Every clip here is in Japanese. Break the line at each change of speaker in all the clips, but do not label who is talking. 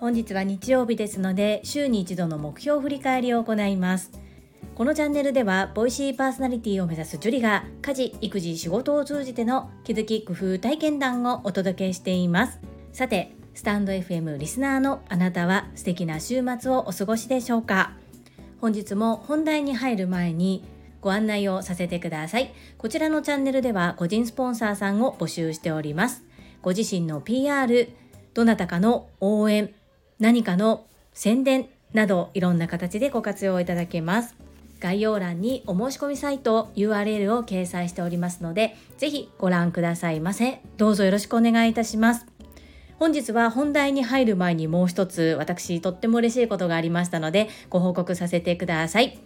本日は日曜日ですので週に一度の目標振り返りを行います。このチャンネルではボイシーパーソナリティを目指すジュリが家事育児仕事を通じての気づき工夫体験談をお届けしています。さてスタンド FM リスナーのあなたは素敵な週末をお過ごしでしょうか？本日も本題に入る前にご案内をさせてくださいこちらのチャンネルでは個人スポンサーさんを募集しておりますご自身の PR どなたかの応援何かの宣伝などいろんな形でご活用いただけます。概要欄にお申し込みサイト URL を掲載しておりますので、ぜひご覧くださいませ。どうぞよろしくお願いいたします。本日は本題に入る前にもう一つ私とっても嬉しいことがありましたのでご報告させてください。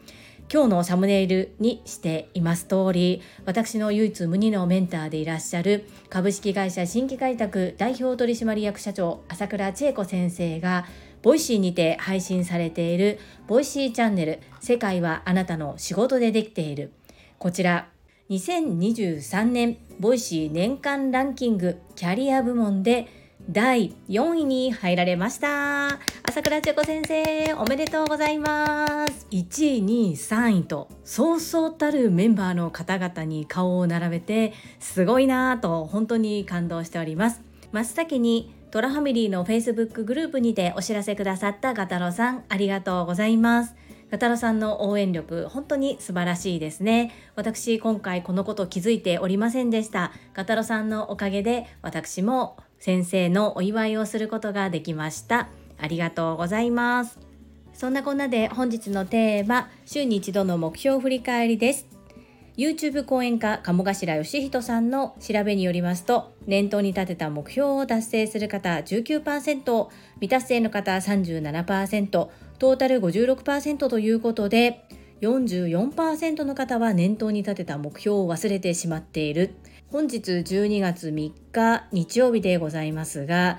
今日のサムネイルにしています通り私の唯一無二のメンターでいらっしゃる株式会社新規開拓代表取締役社長朝倉千恵子先生がVoicyにて配信されている Voicyチャンネル世界はあなたの仕事でできている。こちら2023年 Voicy年間ランキングキャリア部門で第4位に入られました。朝倉千恵子先生おめでとうございます。1位2位3位とそうそうたるメンバーの方々に顔を並べてすごいなぁと本当に感動しております。真っ先にトラファミリーの Facebook グループにてお知らせくださったガタロさんありがとうございます。ガタロさんの応援力本当に素晴らしいですね。私今回このこと気づいておりませんでした。ガタロさんのおかげで私も先生のお祝いをすることができました。ありがとうございます。そんなこんなで本日のテーマ週に一度の目標振り返りです。YouTube 講演家鴨頭義人さんの調べによりますと念頭に立てた目標を達成する方19%未達成の方37%トータル56%ということで44%の方は念頭に立てた目標を忘れてしまっている。本日12月3日日曜日でございますが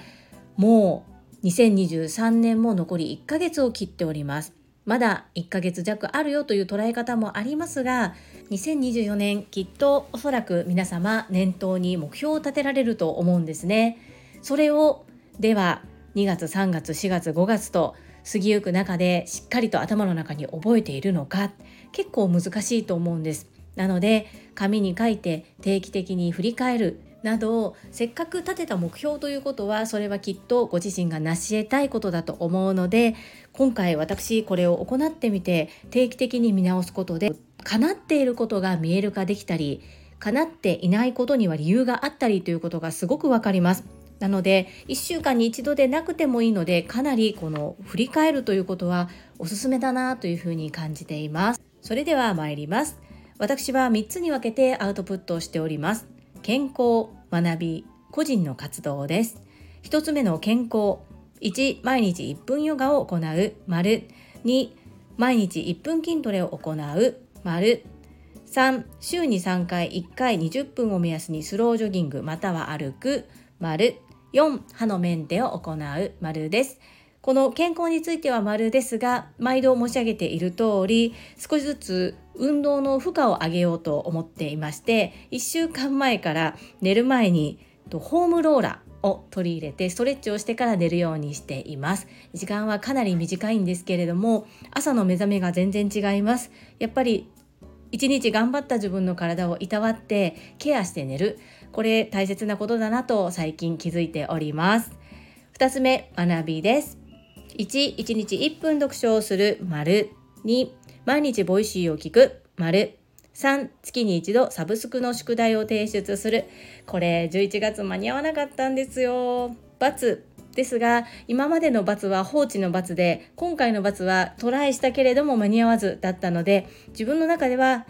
もう2023年も残り1ヶ月を切っております。まだ1ヶ月弱あるよという捉え方もありますが2024年きっとおそらく皆様念頭に目標を立てられると思うんですね。それをでは2月3月4月5月と過ぎゆく中でしっかりと頭の中に覚えているのか結構難しいと思うんです。なので紙に書いて定期的に振り返るなどせっかく立てた目標ということはそれはきっとご自身が成し得たいことだと思うので今回私これを行ってみて定期的に見直すことで叶っていることが見える化できたり叶っていないことには理由があったりということがすごくわかります。なので1週間に一度でなくてもいいのでかなりこの振り返るということはおすすめだなというふうに感じています。それでは参ります。私は3つに分けてアウトプットをしております。健康、学び、個人の活動です。1つ目の健康。1、毎日1分ヨガを行う、丸。2、毎日1分筋トレを行う、丸。3、週に3回1回20分を目安にスロージョギングまたは歩く、丸。4、歯のメンテを行う、丸です。この健康については丸ですが毎度申し上げている通り少しずつ運動の負荷を上げようと思っていまして1週間前から寝る前にホームローラーを取り入れてストレッチをしてから寝るようにしています。時間はかなり短いんですけれども朝の目覚めが全然違います。やっぱり一日頑張った自分の体をいたわってケアして寝る。これ大切なことだなと最近気づいております。2つ目学びです。1、1日1分読書をする、丸。2、毎日 Voicyを聞く、丸。3、月に一度サブスクの宿題を提出する。これ、11月間に合わなかったんですよ。×ですが、今までの×は放置の×で、今回の×はトライしたけれども間に合わずだったので、自分の中では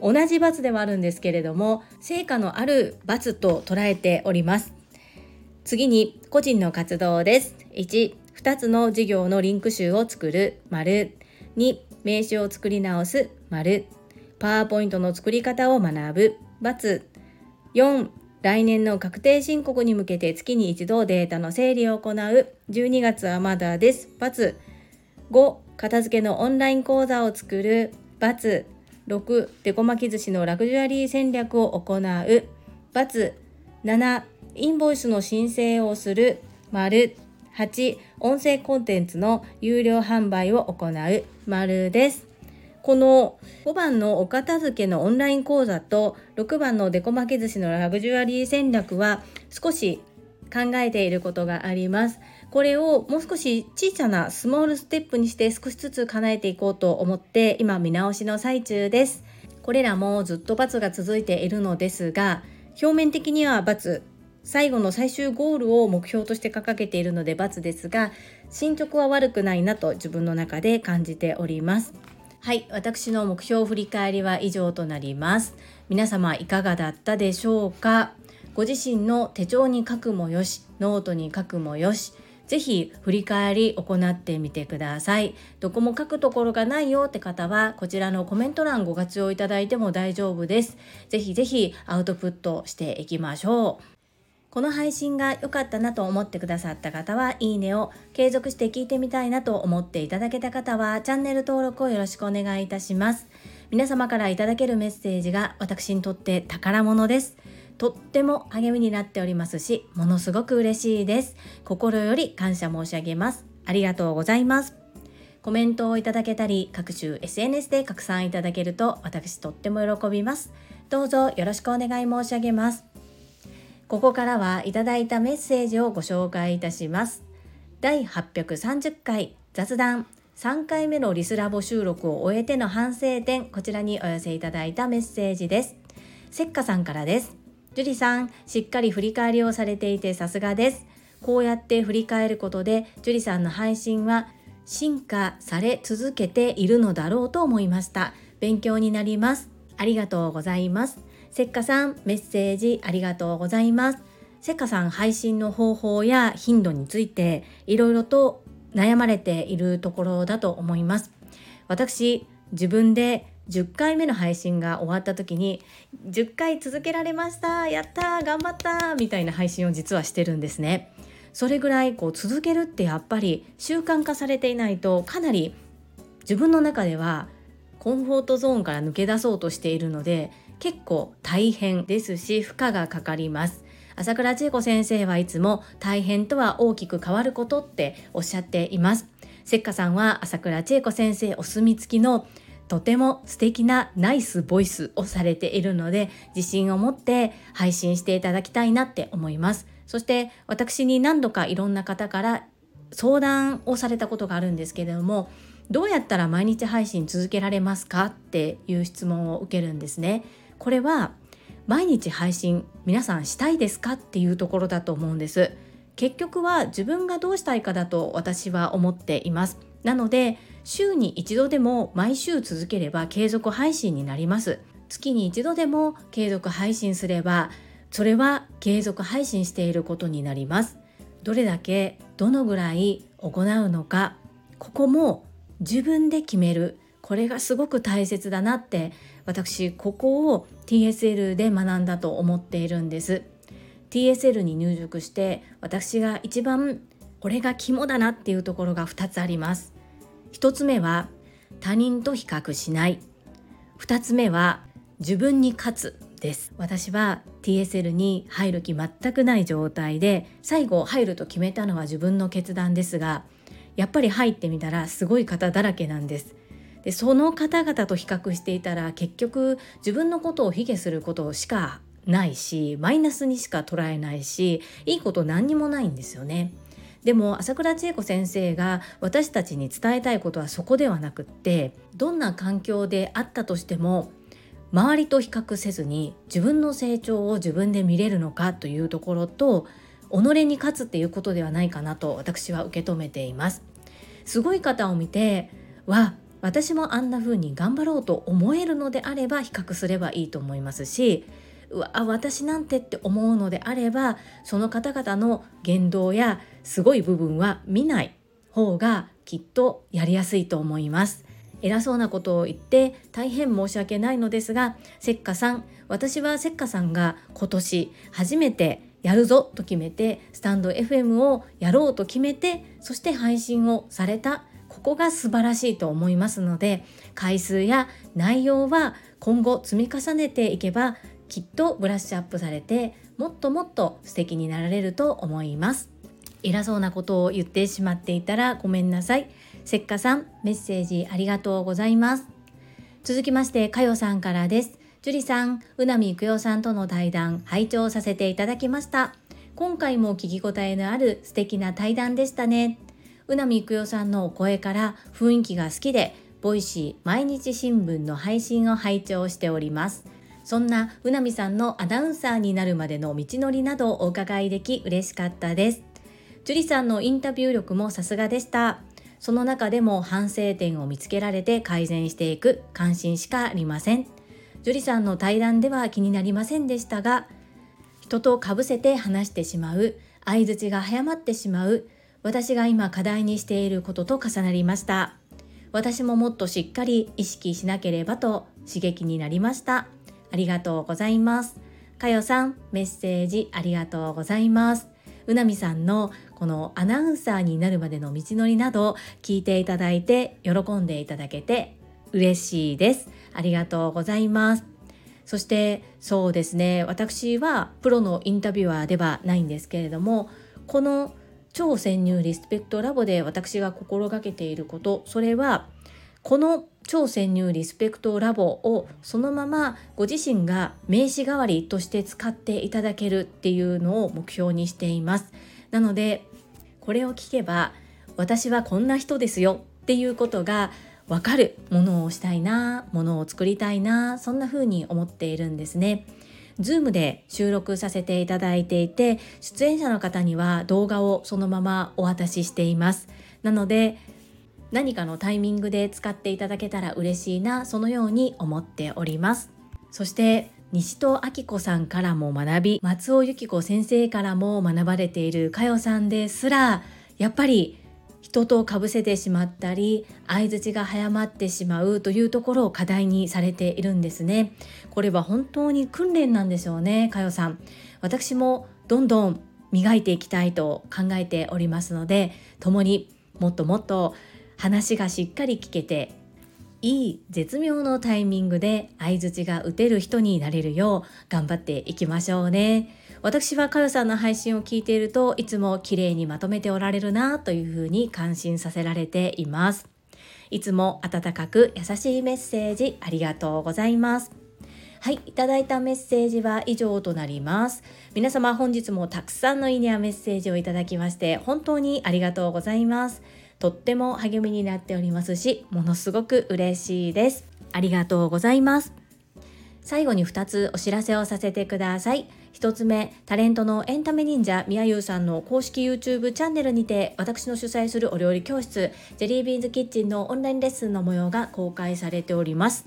同じ×ではあるんですけれども、成果のある×と捉えております。次に、個人の活動です。1、2つの事業のリンク集を作る、丸。2、名刺を作り直す、丸。パワーポイントの作り方を学ぶ、×。4、来年の確定申告に向けて月に一度データの整理を行う。12月はまだです。×。5、片付けのオンライン講座を作る。×。6、デコ巻き寿司のラグジュアリー戦略を行う。×。7、インボイスの申請をする丸8音声コンテンツの有料販売を行う丸ですこの5番のお片付けのオンライン講座と6番のデコ巻き寿司のラグジュアリー戦略は少し考えていることがあります。これをもう少し小さなスモールステップにして少しずつ叶えていこうと思って今見直しの最中です。これらもずっと×が続いているのですが表面的には×最後の最終ゴールを目標として掲げているので×ですが進捗は悪くないなと自分の中で感じております。はい私の目標振り返りは以上となります皆様いかがだったでしょうか？ご自身の手帳に書くもよしノートに書くもよしぜひ振り返り行ってみてください。どこも書くところがないよって方はこちらのコメント欄ご活用いただいても大丈夫です。ぜひぜひアウトプットしていきましょう。この配信が良かったなと思ってくださった方はいいねを継続して聞いてみたいなと思っていただけた方はチャンネル登録をよろしくお願いいたします。皆様からいただけるメッセージが私にとって宝物です。とっても励みになっておりますしものすごく嬉しいです。心より感謝申し上げます。ありがとうございます。コメントをいただけたり各種 SNS で拡散いただけると私とっても喜びます。どうぞよろしくお願い申し上げます。ここからはいただいたメッセージをご紹介いたします。第830回雑談3回目のリスラボ収録を終えての反省点、こちらにお寄せいただいたメッセージです。せっかさんからです。樹里さん、しっかり振り返りをされていてさすがです。こうやって振り返ることで、樹里さんの配信は進化され続けているのだろうと思いました。勉強になります。ありがとうございます。せっかさんメッセージありがとうございます。せっかさん配信の方法や頻度についていろいろと悩まれているところだと思います。私自分で10回目の配信が終わった時に10回続けられましたやった頑張ったみたいな配信を実はしてるんですね。それぐらいこう続けるってやっぱり習慣化されていないとかなり自分の中ではコンフォートゾーンから抜け出そうとしているので結構大変ですし負荷がかかります。朝倉千恵子先生はいつも大変とは大きく変わることっておっしゃっています。せっかさんは朝倉千恵子先生お墨付きのとても素敵なナイスボイスをされているので自信を持って配信していただきたいなって思います。そして私に何度かいろんな方から相談をされたことがあるんですけれどもどうやったら毎日配信続けられますかっていう質問を受けるんですね。これは毎日配信皆さんしたいですかっていうところだと思うんです。結局は自分がどうしたいかだと私は思っています。なので週に一度でも毎週続ければ継続配信になります。月に一度でも継続配信すればそれは継続配信していることになります。どれだけどのぐらい行うのかここも自分で決める。これがすごく大切だなって私ここを TSL で学んだと思っているんです。TSL に入塾して私が一番これが肝だなっていうところが2つあります。1つ目は他人と比較しない。2つ目は自分に勝つです。私は TSL に入る気全くない状態で最後入ると決めたのは自分の決断ですがやっぱり入ってみたらすごい方だらけなんです。でその方々と比較していたら結局自分のことを卑下することしかないしマイナスにしか捉えないしいいこと何にもないんですよね。でも朝倉千恵子先生が私たちに伝えたいことはそこではなくってどんな環境であったとしても周りと比較せずに自分の成長を自分で見れるのかというところと己に勝つっていうことではないかなと私は受け止めています。すごい方を見てわ私もあんな風に頑張ろうと思えるのであれば比較すればいいと思いますしうわ私なんてって思うのであればその方々の言動やすごい部分は見ない方がきっとやりやすいと思います。偉そうなことを言って大変申し訳ないのですがせっかさん私はせっかさんが今年初めてやるぞと決めてスタンド FM をやろうと決めてそして配信をされたここが素晴らしいと思いますので回数や内容は今後積み重ねていけばきっとブラッシュアップされてもっともっと素敵になられると思います偉そうなことを言ってしまっていたらごめんなさいせっかさんメッセージありがとうございます続きましてかよさんからです樹里さん、うなみいくよさんとの対談、拝聴させていただきました。今回も聞き応えのある素敵な対談でしたね。うなみいくよさんのお声から雰囲気が好きで、 Voicy毎日新聞の配信を拝聴しております。そんなうなみさんのアナウンサーになるまでの道のりなどをお伺いでき嬉しかったです。樹里さんのインタビュー力もさすがでした。その中でも反省点を見つけられて改善していく感心しかありません。樹里さんの対談では気になりませんでしたが人とかぶせて話してしまう相づちが早まってしまう私が今課題にしていることと重なりました。私ももっとしっかり意識しなければと刺激になりました。ありがとうございます。かよさんメッセージありがとうございます。うなみさんのこのアナウンサーになるまでの道のりなど聞いていただいて喜んでいただけて嬉しいです。ありがとうございます。そしてそうですね。私はプロのインタビュアーではないんですけれどもこの超潜入リスペクトラボで私が心がけていることそれはこの超潜入リスペクトラボをそのままご自身が名刺代わりとして使っていただけるっていうのを目標にしていますなのでこれを聞けば私はこんな人ですよっていうことが分かるものをしたいなものを作りたいなそんな風に思っているんですね。Zoom で収録させていただいていて出演者の方には動画をそのままお渡ししています。なので何かのタイミングで使っていただけたら嬉しいなそのように思っております。そして西戸明子さんからも学び松尾由紀子先生からも学ばれている佳代さんですらやっぱり人とかぶせてしまったり相づちが早まってしまうというところを課題にされているんですね。これは本当に訓練なんでしょうねかよさん私もどんどん磨いていきたいと考えておりますので共にもっともっと話がしっかり聞けていい絶妙のタイミングで相づちが打てる人になれるよう頑張っていきましょうね。私はかよさんの配信を聞いているといつも綺麗にまとめておられるなというふうに感心させられています。いつも温かく優しいメッセージありがとうございます。はい、いただいたメッセージは以上となります。皆様本日もたくさんのいいねやメッセージをいただきまして本当にありがとうございます。とっても励みになっておりますし、ものすごく嬉しいです。ありがとうございます。最後に2つお知らせをさせてください。1つ目、タレントのエンタメ忍者みやゆうさんの公式 YouTube チャンネルにて私の主催するお料理教室ジェリービーンズキッチンのオンラインレッスンの模様が公開されております。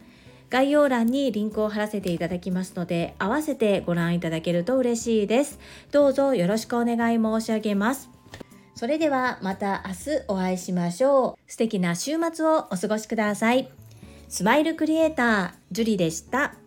概要欄にリンクを貼らせていただきますので、合わせてご覧いただけると嬉しいです。どうぞよろしくお願い申し上げます。それではまた明日お会いしましょう。素敵な週末をお過ごしください。スマイルクリエイター、ジュリでした。